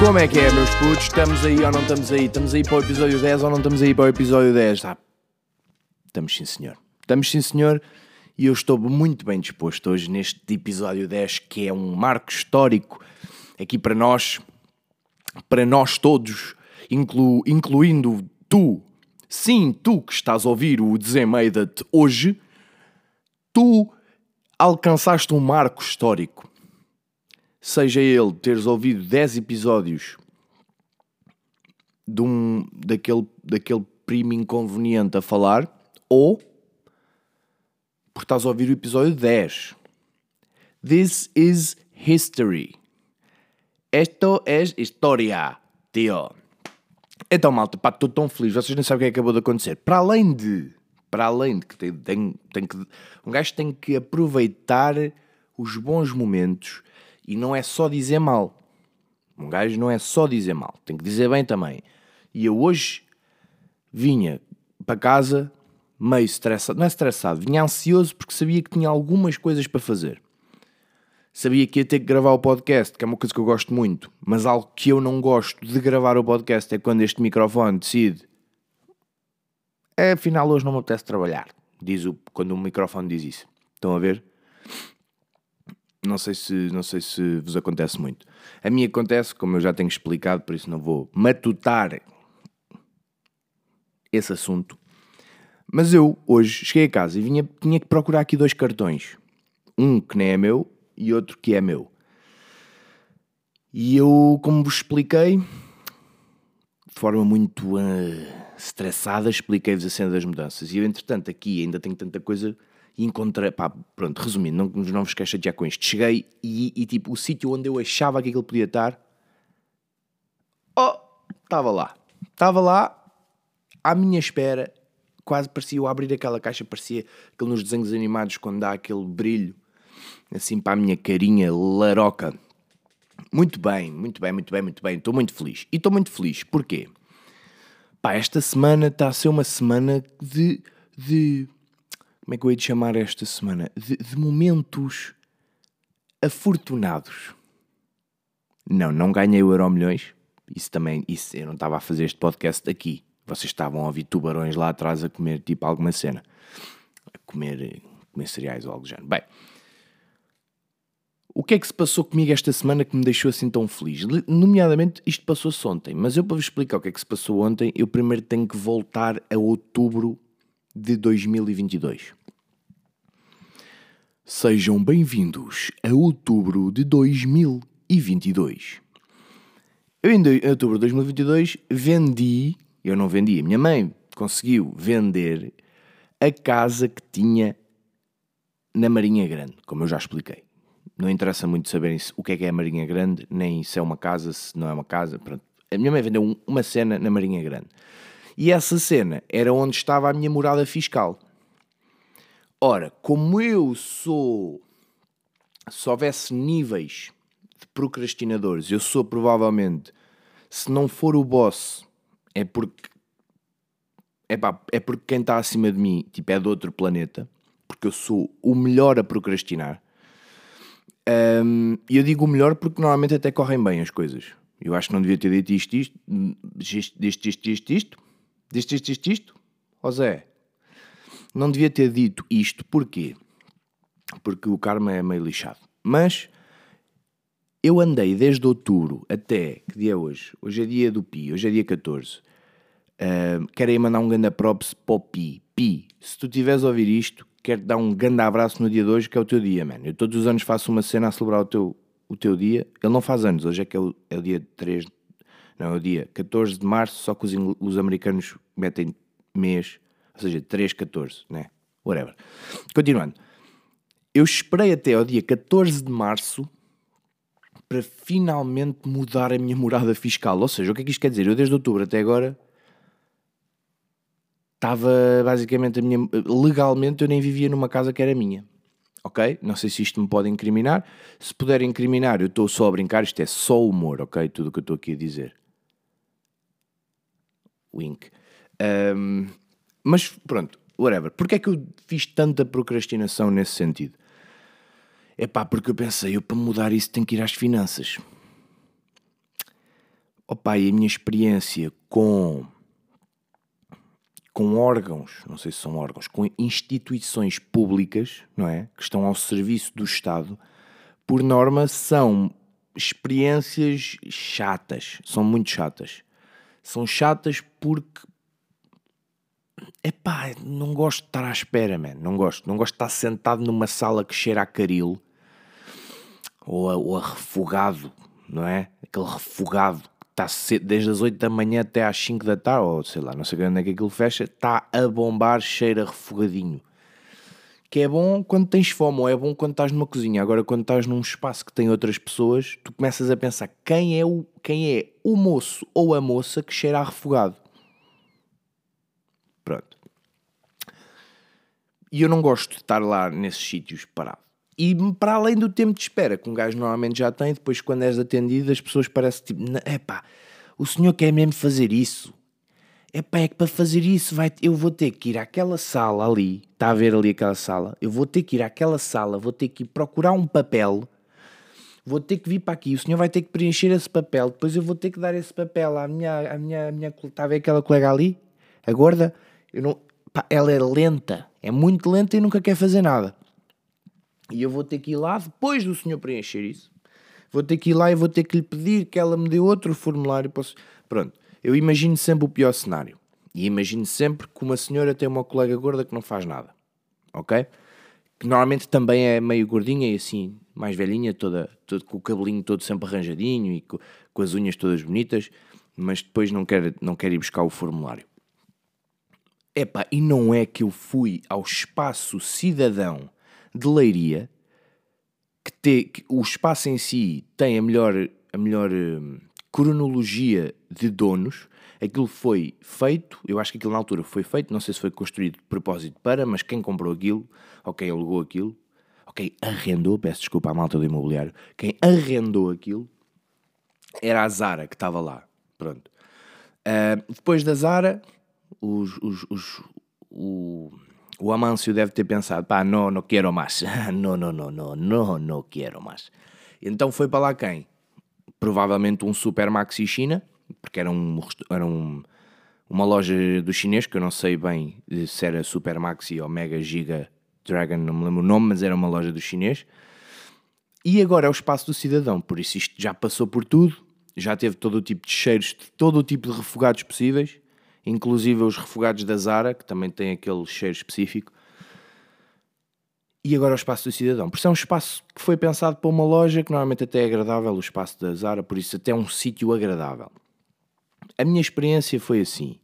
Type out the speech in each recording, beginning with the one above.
Como é que é, meus putos? Estamos aí ou não estamos aí? Estamos aí para o episódio 10 ou não estamos aí para o episódio 10? Ah, estamos sim, senhor. Estamos sim, senhor. E eu estou muito bem disposto hoje neste episódio 10, que é um marco histórico aqui para nós, para nós todos, inclu, incluindo tu. Sim, tu que estás a ouvir o Desemada-te hoje, tu alcançaste um marco histórico seja ele teres ouvido 10 episódios de um, daquele, daquele primo inconveniente a falar, ou porque estás a ouvir o episódio 10. This is history. Esto es história, tio. Então, malta, pá, estou tão feliz. Vocês não sabem o é que acabou de acontecer. Para além de, para além de que tem, tem, tem que, um gajo tem que aproveitar os bons momentos e não é só dizer mal. Um gajo não é só dizer mal, tem que dizer bem também. E eu hoje vinha para casa meio estressado, não é estressado, vinha ansioso porque sabia que tinha algumas coisas para fazer. Sabia que ia ter que gravar o podcast, que é uma coisa que eu gosto muito, mas algo que eu não gosto de gravar o podcast é quando este microfone decide. É, afinal, hoje não me apetece trabalhar. Diz o, quando o microfone diz isso. Estão a ver? Não sei, se, não sei se vos acontece muito. A mim acontece, como eu já tenho explicado, por isso não vou matutar esse assunto. Mas eu, hoje, cheguei a casa e vinha, tinha que procurar aqui dois cartões. Um que nem é meu e outro que é meu. E eu, como vos expliquei, de forma muito uh, estressada, expliquei-vos a cena das mudanças. E eu, entretanto, aqui ainda tenho tanta coisa e encontrei, pá, pronto, resumindo, não, não vos queixo já com isto. Cheguei e, e, tipo, o sítio onde eu achava que aquilo podia estar, oh, estava lá. Estava lá, à minha espera, quase parecia eu abrir aquela caixa, parecia aquele nos desenhos animados quando dá aquele brilho, assim para a minha carinha laroca. Muito bem, muito bem, muito bem, muito bem. Estou muito feliz. E estou muito feliz. Porquê? Pá, esta semana está a ser uma semana de, de como é que eu hei de chamar esta semana? De, de momentos afortunados. Não, não ganhei o Euro Milhões. Isso também, isso, eu não estava a fazer este podcast aqui. Vocês estavam a ouvir tubarões lá atrás a comer tipo alguma cena. A comer, comer cereais ou algo do género. Bem, o que é que se passou comigo esta semana que me deixou assim tão feliz? Nomeadamente, isto passou-se ontem. Mas eu para vos explicar o que é que se passou ontem, eu primeiro tenho que voltar a outubro de 2022. Sejam bem-vindos a outubro de 2022. Eu em outubro de 2022 vendi, eu não vendi, a minha mãe conseguiu vender a casa que tinha na Marinha Grande, como eu já expliquei. Não interessa muito saberem o que é que é a Marinha Grande, nem se é uma casa, se não é uma casa. Pronto. A minha mãe vendeu uma cena na Marinha Grande. E essa cena era onde estava a minha morada fiscal. Ora, como eu sou. Se houvesse níveis de procrastinadores, eu sou provavelmente. Se não for o boss, é porque. É, é porque quem está acima de mim tipo, é de outro planeta. Porque eu sou o melhor a procrastinar. E eu digo o melhor porque normalmente até correm bem as coisas. Eu acho que não devia ter dito isto, isto, isto, isto, isto, isto, isto. Isto, isto, isto, isto. Ó Zé, não devia ter dito isto, porquê? Porque o karma é meio lixado. Mas eu andei desde outubro até. Que dia é hoje? Hoje é dia do Pi, hoje é dia 14. Uh, quero aí mandar um grande props para o Pi. Pi, se tu estiveres a ouvir isto, quero te dar um grande abraço no dia de hoje, que é o teu dia, mano. Eu todos os anos faço uma cena a celebrar o teu, o teu dia. Ele não faz anos, hoje é que é o, é o dia 3. Não, é o dia 14 de março, só que os, os americanos metem mês ou seja, 3, 14, né? Whatever. Continuando. Eu esperei até ao dia 14 de março para finalmente mudar a minha morada fiscal. Ou seja, o que é que isto quer dizer? Eu desde outubro até agora estava basicamente a minha. Legalmente eu nem vivia numa casa que era minha. Ok? Não sei se isto me pode incriminar. Se puder incriminar, eu estou só a brincar. Isto é só humor, ok? Tudo o que eu estou aqui a dizer. Wink. Um, mas pronto, whatever. Porquê é que eu fiz tanta procrastinação nesse sentido? É pá, porque eu pensei, eu para mudar isso tenho que ir às finanças. Opa, e a minha experiência com com órgãos, não sei se são órgãos, com instituições públicas, não é? Que estão ao serviço do Estado, por norma são experiências chatas, são muito chatas. São chatas porque Epá, não gosto de estar à espera, man. Não gosto. Não gosto de estar sentado numa sala que cheira a caril ou a, ou a refogado, não é? Aquele refogado que está desde as 8 da manhã até às 5 da tarde, ou sei lá, não sei quando é que aquilo fecha, está a bombar, cheira refogadinho. Que é bom quando tens fome, ou é bom quando estás numa cozinha. Agora, quando estás num espaço que tem outras pessoas, tu começas a pensar quem é o, quem é o moço ou a moça que cheira a refogado. Pronto. E eu não gosto de estar lá nesses sítios parado. E para além do tempo de espera que um gajo normalmente já tem, depois quando és atendido as pessoas parecem tipo, epá, o senhor quer mesmo fazer isso? Epá, é que para fazer isso vai, eu vou ter que ir àquela sala ali, está a ver ali aquela sala, eu vou ter que ir àquela sala, vou ter que procurar um papel, vou ter que vir para aqui, o senhor vai ter que preencher esse papel, depois eu vou ter que dar esse papel à minha, à minha, à minha está a ver aquela colega ali, a gorda, eu não, pá, ela é lenta, é muito lenta e nunca quer fazer nada. E eu vou ter que ir lá, depois do senhor preencher isso, vou ter que ir lá e vou ter que lhe pedir que ela me dê outro formulário. Posso... Pronto, eu imagino sempre o pior cenário. E imagino sempre que uma senhora tem uma colega gorda que não faz nada. Ok? Que normalmente também é meio gordinha e assim, mais velhinha, toda, toda com o cabelinho todo sempre arranjadinho e com, com as unhas todas bonitas, mas depois não quer, não quer ir buscar o formulário. Epá, e não é que eu fui ao espaço cidadão de Leiria, que, te, que o espaço em si tem a melhor, a melhor hum, cronologia de donos. Aquilo foi feito, eu acho que aquilo na altura foi feito, não sei se foi construído de propósito para, mas quem comprou aquilo, ou quem alugou aquilo, ou quem arrendou, peço desculpa à malta do imobiliário, quem arrendou aquilo era a Zara que estava lá. Pronto. Uh, depois da Zara, os, os, os, o, o Amâncio deve ter pensado, pá, não, não quero mais. não, não, não, não, não, não quero mais. Então foi para lá quem? Provavelmente um Super Maxi China, porque era, um, era um, uma loja do chinês, que eu não sei bem se era Super Maxi ou Mega Giga Dragon, não me lembro o nome, mas era uma loja do chinês. E agora é o espaço do cidadão, por isso isto já passou por tudo, já teve todo o tipo de cheiros, todo o tipo de refogados possíveis inclusive os refogados da Zara, que também têm aquele cheiro específico. E agora o espaço do cidadão. Por isso é um espaço que foi pensado para uma loja que normalmente até é agradável, o espaço da Zara, por isso até é um sítio agradável. A minha experiência foi assim.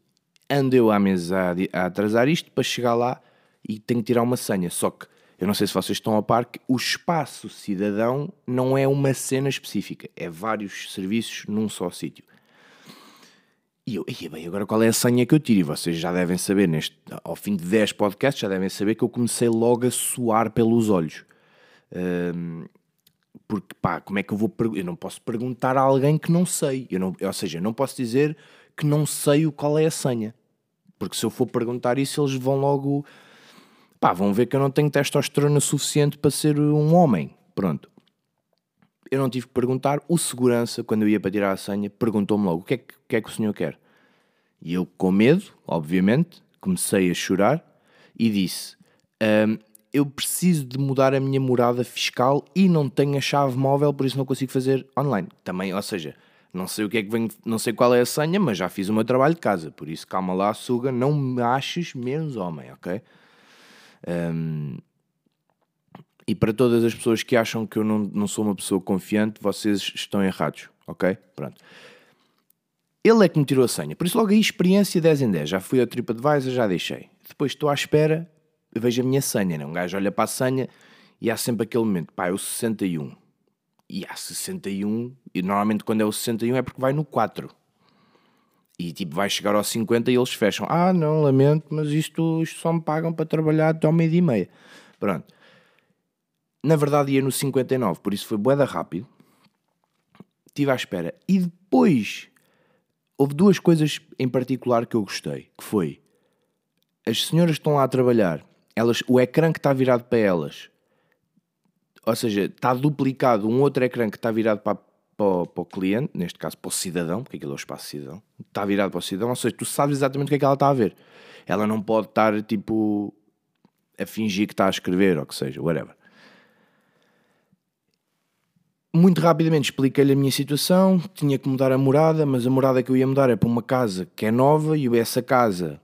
Ando eu à mesa a, a atrasar isto para chegar lá e tenho que tirar uma senha. Só que eu não sei se vocês estão a par que o espaço cidadão não é uma cena específica, é vários serviços num só sítio. E eu, bem, agora qual é a senha que eu tiro? E vocês já devem saber, neste, ao fim de 10 podcasts, já devem saber que eu comecei logo a suar pelos olhos. Um, porque, pá, como é que eu vou... Eu não posso perguntar a alguém que não sei. Eu não, ou seja, eu não posso dizer que não sei o qual é a senha. Porque se eu for perguntar isso, eles vão logo... Pá, vão ver que eu não tenho testosterona suficiente para ser um homem. Pronto eu não tive que perguntar. O segurança, quando eu ia para tirar a senha, perguntou-me logo: o que, é que, o que é que o senhor quer? E eu, com medo, obviamente, comecei a chorar e disse: um, Eu preciso de mudar a minha morada fiscal e não tenho a chave móvel, por isso não consigo fazer online. Também, ou seja, não sei o que é que vem, não sei qual é a senha, mas já fiz o meu trabalho de casa, por isso calma lá, suga, não me aches menos homem, ok? Um, e para todas as pessoas que acham que eu não, não sou uma pessoa confiante, vocês estão errados, ok? Pronto. Ele é que me tirou a senha. Por isso, logo aí, experiência 10 em 10. Já fui ao TripAdvisor, já deixei. Depois estou à espera, vejo a minha senha. Né? Um gajo olha para a senha e há sempre aquele momento, pá, é o 61. E há 61, e normalmente quando é o 61 é porque vai no 4. E tipo, vai chegar aos 50 e eles fecham. Ah, não, lamento, mas isto, isto só me pagam para trabalhar até ao meio-dia e meia. Pronto. Na verdade ia no 59, por isso foi boeda rápido. Estive à espera. E depois houve duas coisas em particular que eu gostei, que foi as senhoras que estão lá a trabalhar, elas, o ecrã que está virado para elas, ou seja, está duplicado um outro ecrã que está virado para, para o, para o cliente, neste caso para o cidadão, porque aquilo é o espaço cidadão, está virado para o cidadão, ou seja, tu sabes exatamente o que é que ela está a ver. Ela não pode estar tipo a fingir que está a escrever ou que seja, whatever. Muito rapidamente expliquei-lhe a minha situação, tinha que mudar a morada, mas a morada que eu ia mudar é para uma casa que é nova e essa casa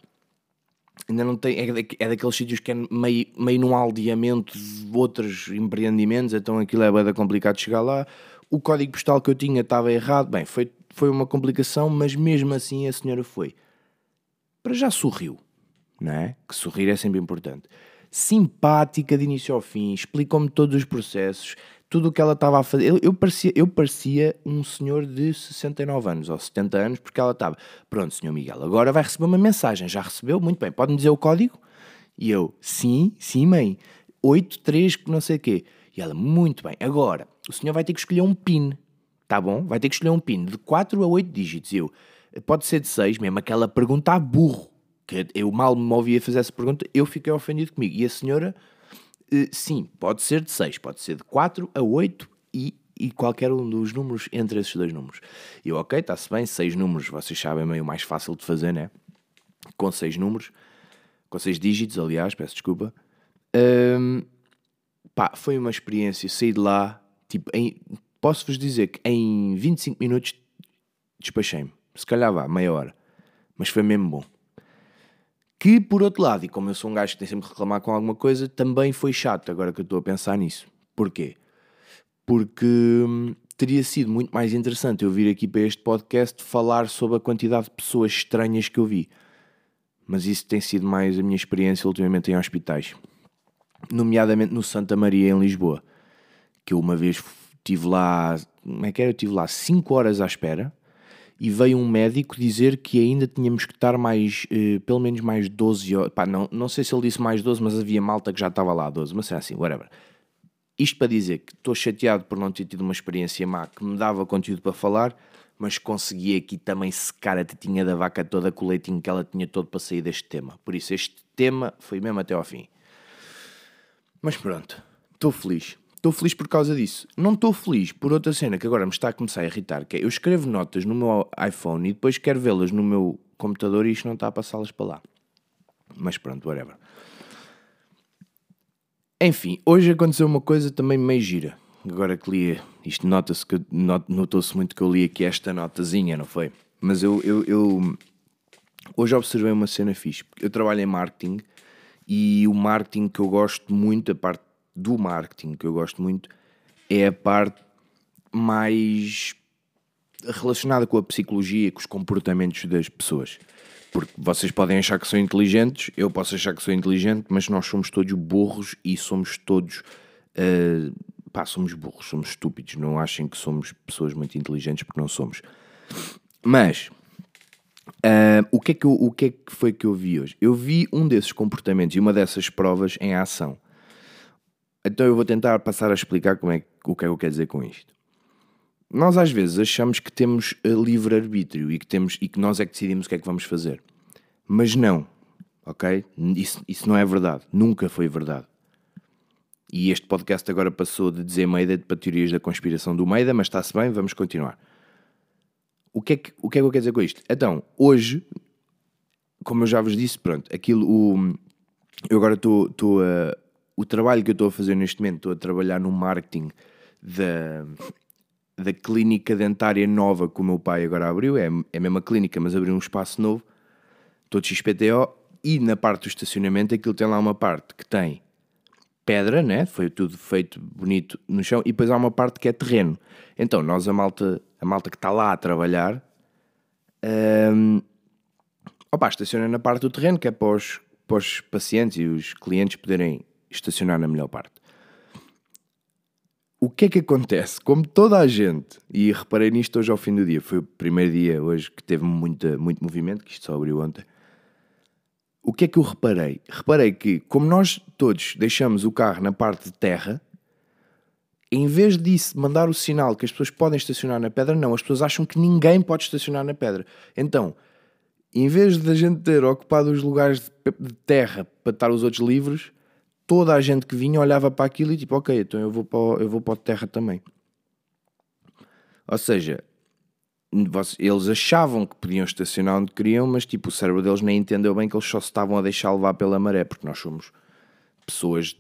ainda não tem, é, é daqueles sítios que é meio, meio num aldeamento de outros empreendimentos, então aquilo é bem complicado chegar lá. O código postal que eu tinha estava errado, bem, foi, foi uma complicação, mas mesmo assim a senhora foi. Para já sorriu, não é? Que sorrir é sempre importante. Simpática de início ao fim, explicou-me todos os processos, tudo o que ela estava a fazer. Eu, eu, parecia, eu parecia um senhor de 69 anos ou 70 anos, porque ela estava, pronto, senhor Miguel, agora vai receber uma mensagem. Já recebeu? Muito bem, pode-me dizer o código? E eu, sim, sim, mãe. 8, 3, não sei o quê. E ela, muito bem, agora o senhor vai ter que escolher um PIN, tá bom? Vai ter que escolher um PIN de 4 a 8 dígitos. E eu, pode ser de 6, mesmo aquela pergunta a burro. Que eu mal me ouvia fazer essa pergunta, eu fiquei ofendido comigo. E a senhora sim, pode ser de 6, pode ser de 4 a 8 e, e qualquer um dos números entre esses dois números. Eu, ok, está-se bem, 6 números, vocês sabem, é meio mais fácil de fazer, né? Com 6 números, com 6 dígitos, aliás, peço desculpa. Um, pá, foi uma experiência, saí de lá, tipo, posso-vos dizer que em 25 minutos despachei-me. Se calhar vá, meia hora. Mas foi mesmo bom. Que, por outro lado, e como eu sou um gajo que tem sempre que reclamar com alguma coisa, também foi chato, agora que eu estou a pensar nisso. Porquê? Porque hum, teria sido muito mais interessante eu vir aqui para este podcast falar sobre a quantidade de pessoas estranhas que eu vi. Mas isso tem sido mais a minha experiência ultimamente em hospitais. Nomeadamente no Santa Maria, em Lisboa. Que eu uma vez estive lá, como é que era? Eu estive lá 5 horas à espera e veio um médico dizer que ainda tínhamos que estar mais, eh, pelo menos mais 12 horas. Pá, não, não sei se ele disse mais 12, mas havia malta que já estava lá 12, mas é assim, whatever. Isto para dizer que estou chateado por não ter tido uma experiência má que me dava conteúdo para falar, mas consegui aqui também secar a tetinha da vaca toda com o leitinho que ela tinha todo para sair deste tema. Por isso, este tema foi mesmo até ao fim. Mas pronto, estou feliz. Estou feliz por causa disso. Não estou feliz por outra cena que agora me está a começar a irritar, que é eu escrevo notas no meu iPhone e depois quero vê-las no meu computador e isto não está a passá-las para lá. Mas pronto, whatever. Enfim, hoje aconteceu uma coisa também meio gira. Agora que li, isto nota-se que notou-se muito que eu li aqui esta notazinha, não foi? Mas eu, eu, eu hoje observei uma cena fixe. Eu trabalho em marketing e o marketing que eu gosto muito, a parte do marketing que eu gosto muito é a parte mais relacionada com a psicologia com os comportamentos das pessoas. Porque vocês podem achar que são inteligentes, eu posso achar que sou inteligente, mas nós somos todos burros e somos todos. Uh, pá, somos burros, somos estúpidos. Não achem que somos pessoas muito inteligentes porque não somos. Mas. Uh, o, que é que eu, o que é que foi que eu vi hoje? Eu vi um desses comportamentos e uma dessas provas em ação. Então eu vou tentar passar a explicar como é, o que é que eu quero dizer com isto. Nós às vezes achamos que temos eh, livre-arbítrio e que, temos, e que nós é que decidimos o que é que vamos fazer. Mas não, ok? Isso, isso não é verdade. Nunca foi verdade. E este podcast agora passou de dizer Meida para teorias da conspiração do Meida, mas está-se bem, vamos continuar. O que, é que, o que é que eu quero dizer com isto? Então, hoje, como eu já vos disse, pronto, aquilo, o, eu agora estou a, o trabalho que eu estou a fazer neste momento, estou a trabalhar no marketing da, da clínica dentária nova que o meu pai agora abriu, é, é a mesma clínica, mas abriu um espaço novo, estou de XPTO, e na parte do estacionamento aquilo tem lá uma parte que tem pedra, né? foi tudo feito bonito no chão, e depois há uma parte que é terreno. Então nós, a malta, a malta que está lá a trabalhar, um, opa, estaciona na parte do terreno, que é para os, para os pacientes e os clientes poderem estacionar na melhor parte. O que é que acontece? Como toda a gente, e reparei nisto hoje ao fim do dia, foi o primeiro dia hoje que teve muita, muito movimento, que isto só abriu ontem. O que é que eu reparei? Reparei que, como nós todos deixamos o carro na parte de terra, em vez disso mandar o sinal que as pessoas podem estacionar na pedra, não, as pessoas acham que ninguém pode estacionar na pedra. Então, em vez de a gente ter ocupado os lugares de terra para estar os outros livres, toda a gente que vinha olhava para aquilo e tipo, ok, então eu vou para, eu vou para terra também. Ou seja, eles achavam que podiam estacionar onde queriam, mas tipo, o cérebro deles nem entendeu bem que eles só se estavam a deixar levar pela maré, porque nós somos pessoas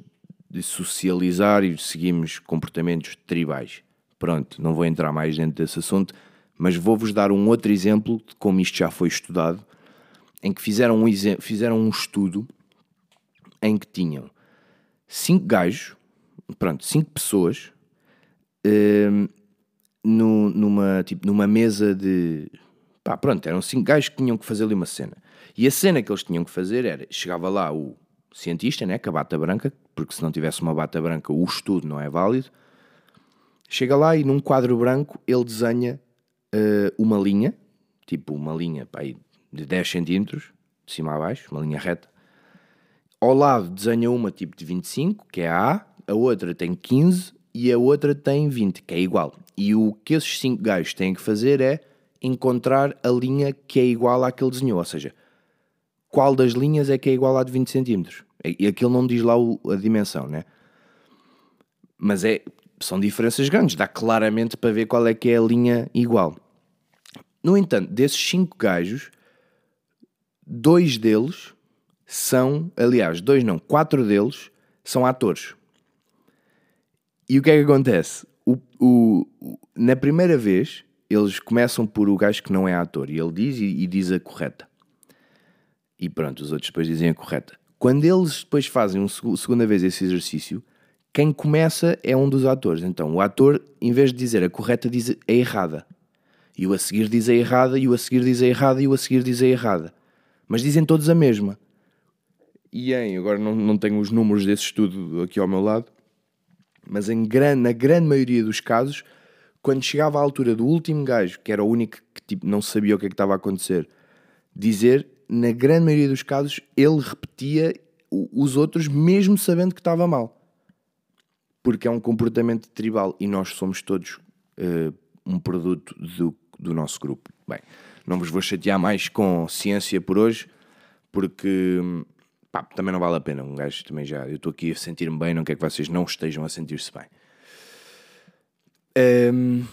de socializar e seguimos comportamentos tribais. Pronto, não vou entrar mais dentro desse assunto, mas vou-vos dar um outro exemplo de como isto já foi estudado, em que fizeram um, fizeram um estudo em que tinham cinco gajos, pronto, cinco pessoas, hum, no- numa, tipo, numa mesa de. Pá, pronto, eram cinco gajos que tinham que fazer ali uma cena. E a cena que eles tinham que fazer era: chegava lá o cientista, né, com a bata branca, porque se não tivesse uma bata branca o estudo não é válido. Chega lá e num quadro branco ele desenha eh, uma linha, tipo uma linha pá, de 10 centímetros, de cima a baixo, uma linha reta. Ao lado desenha uma tipo de 25, que é a A, a outra tem 15 e a outra tem 20, que é igual. E o que esses cinco gajos têm que fazer é encontrar a linha que é igual à que ele desenhou, ou seja, qual das linhas é que é igual à de 20 centímetros. E aquilo não diz lá o- a dimensão, né? Mas é, são diferenças grandes, dá claramente para ver qual é que é a linha igual. No entanto, desses cinco gajos, dois deles são, aliás, dois não, quatro deles são atores. E o que é que acontece? O, o- na primeira vez, eles começam por o gajo que não é ator e ele diz e, e diz a correta. E pronto, os outros depois dizem a correta. Quando eles depois fazem uma segunda vez esse exercício, quem começa é um dos atores. Então o ator, em vez de dizer a correta, diz a errada. E o a seguir diz a errada, e o a seguir diz a errada, e o a seguir diz a errada. Mas dizem todos a mesma. E em, agora não, não tenho os números desse estudo aqui ao meu lado, mas em gran, na grande maioria dos casos, quando chegava à altura do último gajo, que era o único que tipo, não sabia o que é que estava a acontecer, dizer, na grande maioria dos casos, ele repetia os outros mesmo sabendo que estava mal. Porque é um comportamento tribal e nós somos todos eh, um produto do, do nosso grupo. Bem, não vos vou chatear mais com ciência por hoje, porque hum, pá, também não vale a pena. Um gajo também já. Eu estou aqui a sentir-me bem, não quero que vocês não estejam a sentir-se bem. Hum,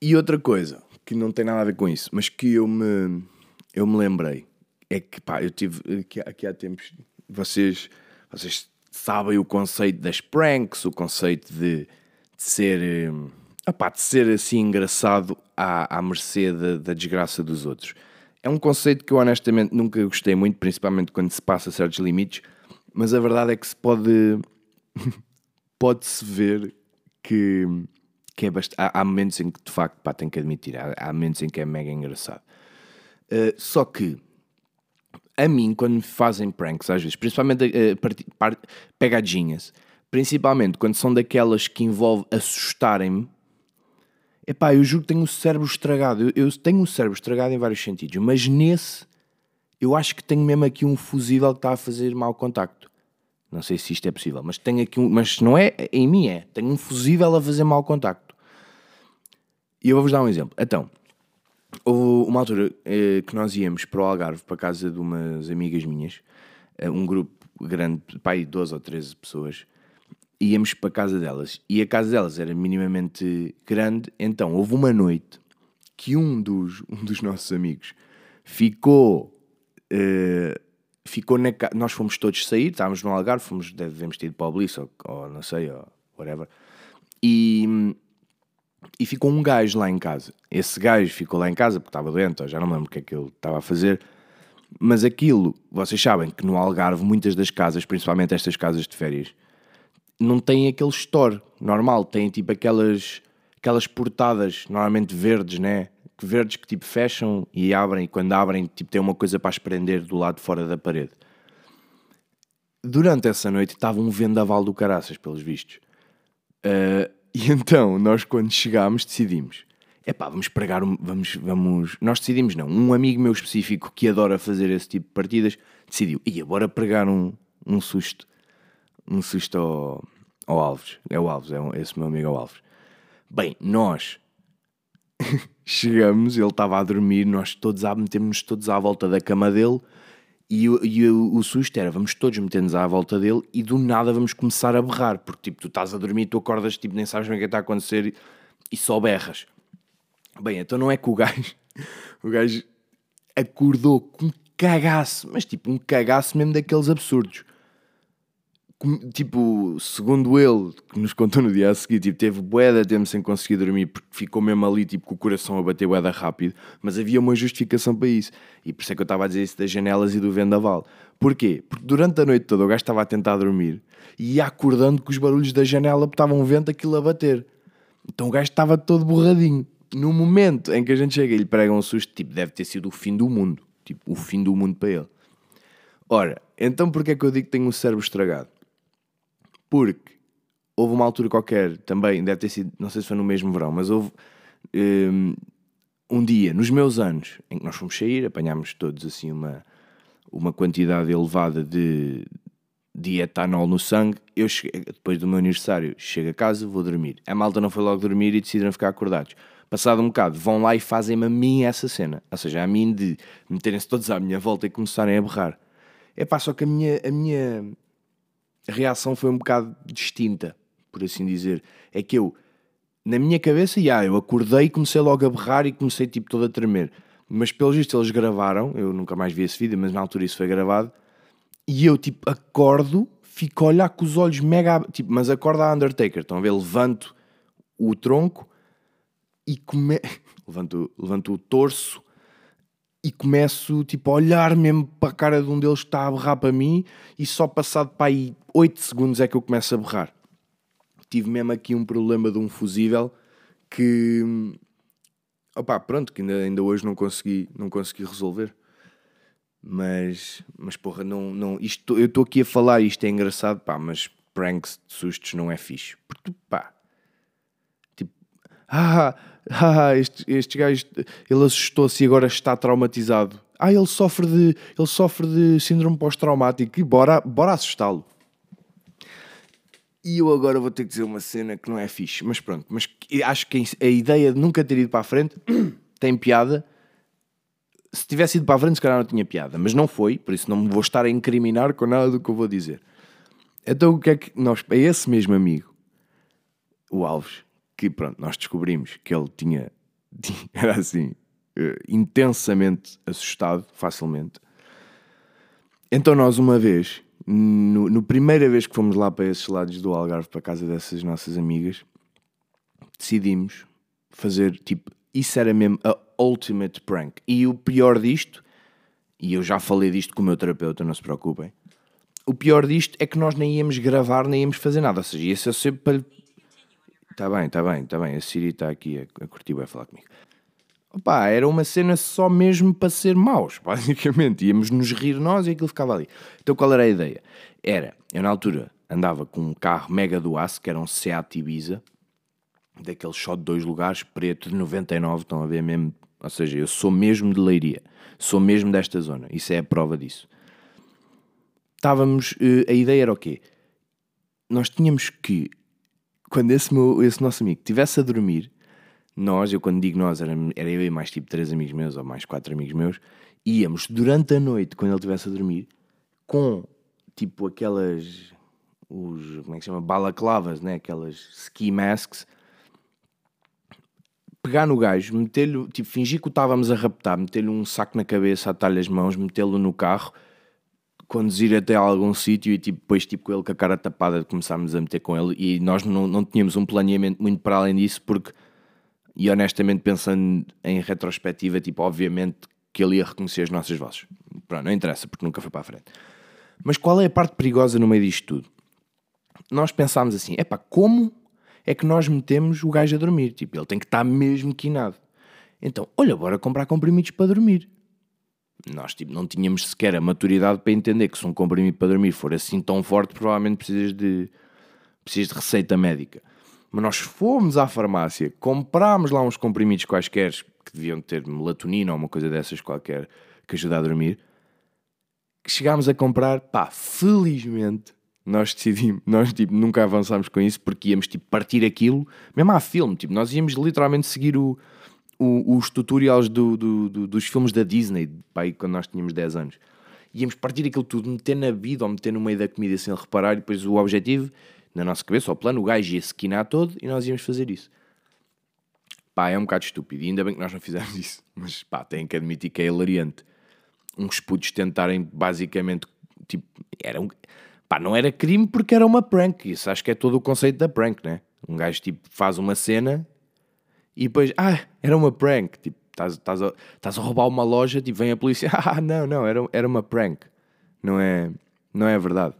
e outra coisa que não tem nada a ver com isso, mas que eu me, eu me lembrei é que pá, eu tive aqui, aqui há tempos, vocês, vocês sabem o conceito das pranks, o conceito de, de ser, hum, opá, de ser assim engraçado à, à mercê da desgraça dos outros. É um conceito que eu honestamente nunca gostei muito, principalmente quando se passa certos limites, mas a verdade é que se pode pode-se ver que, que é bastante. Há, há momentos em que de facto pá, tenho que admitir, há, há momentos em que é mega engraçado. Uh, só que a mim, quando me fazem pranks, às vezes, principalmente uh, parti- par- pegadinhas, principalmente quando são daquelas que envolvem assustarem-me, epá, eu juro que tenho o cérebro estragado. Eu, eu tenho o cérebro estragado em vários sentidos, mas nesse eu acho que tenho mesmo aqui um fusível que está a fazer mau contacto. Não sei se isto é possível, mas tenho aqui um. Mas não é, em mim é. Tenho um fusível a fazer mau contacto. E eu vou-vos dar um exemplo. Então, houve uma altura eh, que nós íamos para o Algarve, para a casa de umas amigas minhas, eh, um grupo grande, pai, 12 ou 13 pessoas, íamos para a casa delas. E a casa delas era minimamente grande, então houve uma noite que um dos, um dos nossos amigos ficou. eh, ficou na casa. Nós fomos todos sair, estávamos no Algarve, fomos, devemos ter ido para o Bliss ou, ou não sei, ou whatever. E, e ficou um gajo lá em casa. Esse gajo ficou lá em casa porque estava doente, já não me lembro o que é que ele estava a fazer. Mas aquilo, vocês sabem que no Algarve, muitas das casas, principalmente estas casas de férias, não têm aquele store normal, têm tipo aquelas, aquelas portadas, normalmente verdes, né? Que Verdes que tipo fecham e abrem, e quando abrem, tipo tem uma coisa para prender do lado de fora da parede. Durante essa noite estava um vendaval do caraças, pelos vistos. Uh, e então, nós quando chegámos, decidimos: é pá, vamos pregar, um- vamos, vamos. Nós decidimos, não. Um amigo meu específico que adora fazer esse tipo de partidas decidiu: ia, bora pregar um, um susto, um susto ao, ao Alves. É o Alves, é um- esse meu amigo é o Alves. Bem, nós chegamos, ele estava a dormir, nós todos a metemos todos à volta da cama dele. E, o- e o, o susto era, vamos todos meter-nos à volta dele e do nada vamos começar a berrar, porque tipo, tu estás a dormir, tu acordas, tipo, nem sabes bem o que é está a acontecer e só berras. Bem, então não é que o gajo, o gajo acordou com um cagaço, mas tipo um cagaço mesmo daqueles absurdos. Tipo, segundo ele, que nos contou no dia a seguir, tipo, teve bué de tempo sem conseguir dormir porque ficou mesmo ali, tipo, com o coração a bater bué rápido, mas havia uma justificação para isso. E por isso é que eu estava a dizer isso das janelas e do vendaval. Porquê? Porque durante a noite toda o gajo estava a tentar dormir e ia acordando com os barulhos da janela porque estava um vento aquilo a bater. Então o gajo estava todo borradinho. No momento em que a gente chega e lhe prega um susto, tipo, deve ter sido o fim do mundo. Tipo, o fim do mundo para ele. Ora, então porquê é que eu digo que tenho o cérebro estragado? Porque houve uma altura qualquer, também, deve ter sido, não sei se foi no mesmo verão, mas houve um, um dia, nos meus anos, em que nós fomos sair, apanhámos todos assim uma, uma quantidade elevada de, de etanol no sangue. Eu cheguei, depois do meu aniversário, chego a casa, vou dormir. A malta não foi logo dormir e decidiram ficar acordados. Passado um bocado, vão lá e fazem-me a mim essa cena. Ou seja, a mim de meterem-se todos à minha volta e começarem a berrar. É pá, só que a minha, a minha reação foi um bocado distinta, por assim dizer. É que eu, na minha cabeça, já, eu acordei e comecei logo a berrar e comecei tipo todo a tremer. Mas pelos vistos eles gravaram, eu nunca mais vi esse vídeo, mas na altura isso foi gravado. E eu tipo acordo, fico a olhar com os olhos mega. Tipo, mas acordo a Undertaker, estão a ver? Levanto o tronco e come... levanto, levanto o torso e começo tipo, a olhar mesmo para a cara de um deles que está a berrar para mim e só passado para aí 8 segundos é que eu começo a berrar. Tive mesmo aqui um problema de um fusível que opá, pronto, que ainda, ainda hoje não consegui, não consegui resolver. Mas, mas porra, não, não, isto, eu estou aqui a falar, isto é engraçado, pá, mas pranks de sustos não é fixe. Porque, pá, ah, ah, este, este gajo, ele assustou-se e agora está traumatizado. Ah, ele sofre de, ele sofre de síndrome pós-traumático e bora, bora assustá-lo. E eu agora vou ter que dizer uma cena que não é fixe, mas pronto, mas acho que a ideia de nunca ter ido para a frente tem piada. Se tivesse ido para a frente, se calhar não tinha piada, mas não foi, por isso não me vou estar a incriminar com nada do que eu vou dizer. Então o que é que nós, é esse mesmo amigo, o Alves, que pronto, nós descobrimos que ele tinha, era assim, uh, intensamente assustado, facilmente. Então nós uma vez no, no primeira vez que fomos lá para esses lados do Algarve, para a casa dessas nossas amigas, decidimos fazer tipo, isso era mesmo a ultimate prank. E o pior disto, e eu já falei disto com o meu terapeuta, não se preocupem. O pior disto é que nós nem íamos gravar, nem íamos fazer nada. Ou seja, ia ser sempre para. Está bem, está bem, está bem. A Siri está aqui a, a curtir, vai falar comigo. Opa, era uma cena só mesmo para ser maus, basicamente. Íamos nos rir nós e aquilo ficava ali. Então qual era a ideia? Era, eu na altura andava com um carro mega do aço, que era um Seat Ibiza, daqueles só de dois lugares, preto de 99, estão a ver mesmo? Ou seja, eu sou mesmo de Leiria, sou mesmo desta zona, isso é a prova disso. Estávamos, eh, a ideia era o quê? Nós tínhamos que, quando esse, meu, esse nosso amigo estivesse a dormir, nós, eu quando digo nós, era, era eu e mais tipo três amigos meus ou mais quatro amigos meus, íamos durante a noite, quando ele estivesse a dormir, com tipo aquelas, os, como é que se chama, balaclavas, né? aquelas ski masks, pegar no gajo, meter-lhe, tipo, fingir que o estávamos a raptar, meter-lhe um saco na cabeça, atar-lhe as mãos, metê-lo no carro, conduzir até algum sítio e tipo, depois tipo, com ele com a cara tapada começámos a meter com ele e nós não, não tínhamos um planeamento muito para além disso porque e honestamente, pensando em retrospectiva, tipo, obviamente que ele ia reconhecer as nossas vozes. Pronto, não interessa, porque nunca foi para a frente. Mas qual é a parte perigosa no meio disto tudo? Nós pensámos assim: é pá, como é que nós metemos o gajo a dormir? Tipo, ele tem que estar mesmo quinado. Então, olha, bora comprar comprimidos para dormir. Nós tipo, não tínhamos sequer a maturidade para entender que se um comprimido para dormir for assim tão forte, provavelmente precisas de, precisas de receita médica. Mas nós fomos à farmácia, comprámos lá uns comprimidos quaisquer que deviam ter melatonina ou uma coisa dessas qualquer que ajuda a dormir. Que chegámos a comprar, pá, felizmente nós decidimos, nós tipo, nunca avançámos com isso porque íamos tipo partir aquilo, mesmo a filme, tipo, nós íamos literalmente seguir o, o, os tutorials do, do, do, dos filmes da Disney, pá, quando nós tínhamos 10 anos. Íamos partir aquilo tudo, meter na vida ou meter no meio da comida sem reparar, e depois o objetivo na nossa cabeça, ao plano, o gajo ia se quinar todo e nós íamos fazer isso. Pá, é um bocado estúpido. E ainda bem que nós não fizemos isso. Mas pá, têm que admitir que é hilariante. Uns putos tentarem basicamente. Tipo, era um. Pá, não era crime porque era uma prank. Isso acho que é todo o conceito da prank, né? Um gajo tipo faz uma cena e depois, ah, era uma prank. Tipo, estás, estás, a, estás a roubar uma loja, tipo, vem a polícia, ah, não, não, era, era uma prank. Não é, não é verdade.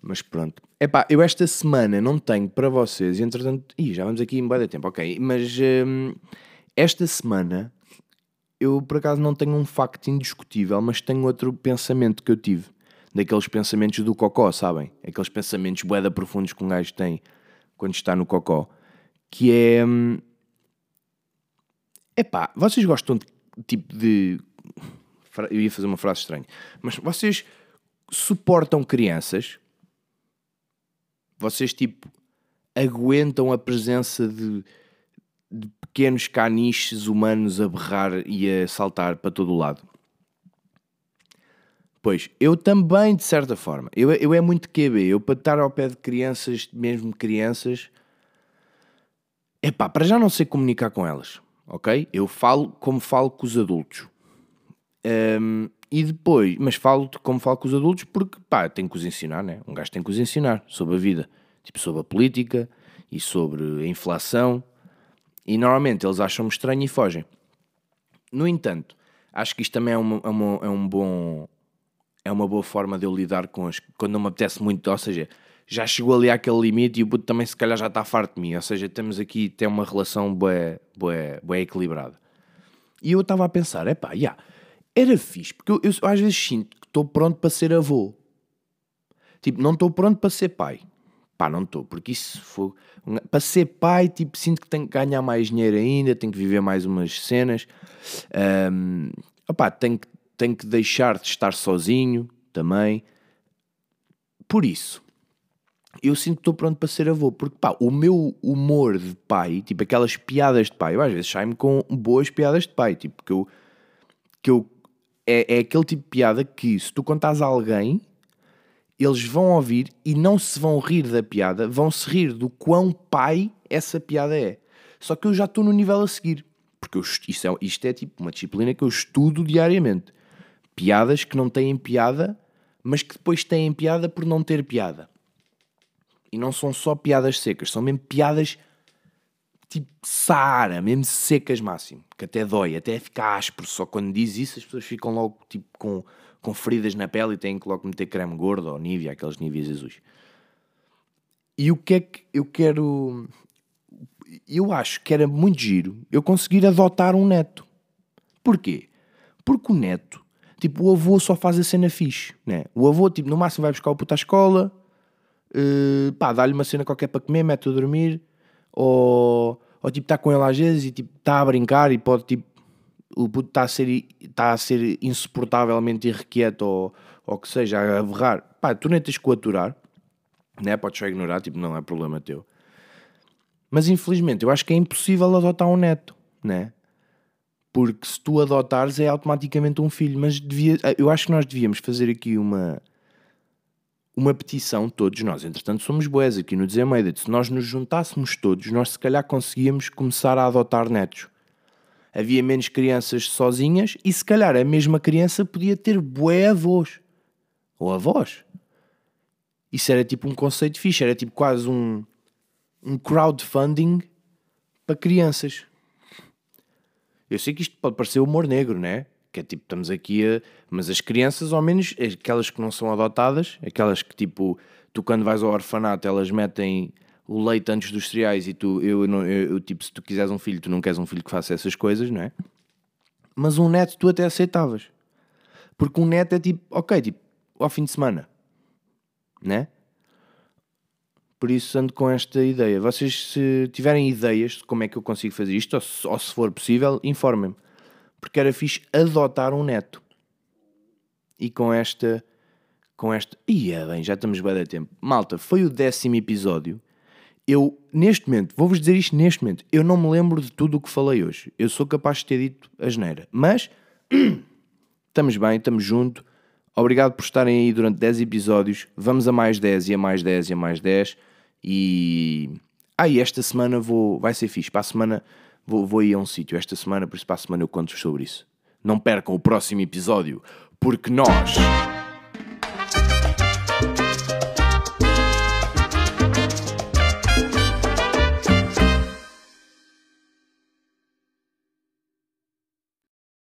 Mas pronto. Epá, eu esta semana não tenho para vocês, entretanto, ih, já vamos aqui em de tempo, ok. Mas hum, esta semana eu por acaso não tenho um facto indiscutível, mas tenho outro pensamento que eu tive. Daqueles pensamentos do cocó, sabem? Aqueles pensamentos boeda profundos que um gajo tem quando está no cocó. Que é. Hum, epá, vocês gostam de tipo de. Eu ia fazer uma frase estranha, mas vocês suportam crianças vocês tipo aguentam a presença de, de pequenos caniches humanos a berrar e a saltar para todo o lado? Pois, eu também, de certa forma. Eu, eu é muito QB. Eu, para estar ao pé de crianças, mesmo crianças, é pá, para já não sei comunicar com elas, ok? Eu falo como falo com os adultos. Um, e depois, mas falo como falo com os adultos porque, pá, tenho que os ensinar, né? Um gajo tem que os ensinar sobre a vida, tipo sobre a política e sobre a inflação. E normalmente eles acham-me estranho e fogem. No entanto, acho que isto também é, uma, é, uma, é um bom. É uma boa forma de eu lidar com as. Quando não me apetece muito, ou seja, já chegou ali àquele limite e o puto também se calhar já está farto de mim. Ou seja, temos aqui tem uma relação bué equilibrada. E eu estava a pensar, é pá, era fixe, porque eu, eu às vezes sinto que estou pronto para ser avô. Tipo, não estou pronto para ser pai. Pá, não estou, porque isso foi. Para ser pai, tipo, sinto que tenho que ganhar mais dinheiro ainda, tenho que viver mais umas cenas. Um, opá, tenho, tenho que deixar de estar sozinho também. Por isso, eu sinto que estou pronto para ser avô, porque pá, o meu humor de pai, tipo aquelas piadas de pai, eu às vezes saio-me com boas piadas de pai, tipo que eu, que eu é, é aquele tipo de piada que se tu contas a alguém, eles vão ouvir e não se vão rir da piada, vão se rir do quão pai essa piada é. Só que eu já estou no nível a seguir. Porque eu, isto, é, isto é tipo uma disciplina que eu estudo diariamente. Piadas que não têm piada, mas que depois têm piada por não ter piada. E não são só piadas secas, são mesmo piadas tipo Saara, mesmo secas máximo, que até dói, até fica áspero. Só quando diz isso as pessoas ficam logo tipo com, com feridas na pele e têm que logo meter creme gordo ou Nivea, aqueles níveis azuis. E o que é que eu quero. Eu acho que era muito giro eu conseguir adotar um neto. Porquê? Porque o neto, tipo, o avô só faz a cena fixe, né? O avô, tipo, no máximo vai buscar o puto à escola, uh, pá, dá-lhe uma cena qualquer para comer, mete-o a dormir, ou, ou tipo está com ele às vezes e tipo está a brincar e pode tipo o puto está a ser, está a ser insuportavelmente irrequieto ou, ou que seja, a berrar, pá, tu nem tens que o aturar, né? podes só ignorar, tipo, não é problema teu. Mas infelizmente eu acho que é impossível adotar um neto, né? Porque se tu adotares é automaticamente um filho, mas devia, eu acho que nós devíamos fazer aqui uma, uma petição, todos nós, entretanto somos boés aqui no Desemeda, se nós nos juntássemos todos, nós se calhar conseguíamos começar a adotar netos. Havia menos crianças sozinhas e se calhar a mesma criança podia ter bué avós. Ou avós. Isso era tipo um conceito fixe, era tipo quase um, um crowdfunding para crianças. Eu sei que isto pode parecer humor negro, né? Que é tipo, estamos aqui a. Mas as crianças, ao menos aquelas que não são adotadas, aquelas que tipo, tu quando vais ao orfanato, elas metem o leite antes dos cereais e tu, eu, eu, eu, tipo, se tu quiseres um filho, tu não queres um filho que faça essas coisas, não é? Mas um neto tu até aceitavas. Porque um neto é tipo, ok, tipo, ao fim de semana, né? Por isso ando com esta ideia. Vocês, se tiverem ideias de como é que eu consigo fazer isto, ou se, ou se for possível, informem-me porque era fixe adotar um neto. E com esta. Com esta. Ia bem, já estamos bem a tempo. Malta, foi o décimo episódio. Eu, neste momento, vou-vos dizer isto neste momento, eu não me lembro de tudo o que falei hoje. Eu sou capaz de ter dito a geneira. Mas estamos bem, estamos juntos. Obrigado por estarem aí durante 10 episódios. Vamos a mais 10 e a mais 10 e a mais 10. E Ah, e esta semana vou, vai ser fixe. Para a semana vou, vou ir a um sítio. Esta semana, por isso para a semana eu conto sobre isso. Não percam o próximo episódio, porque nós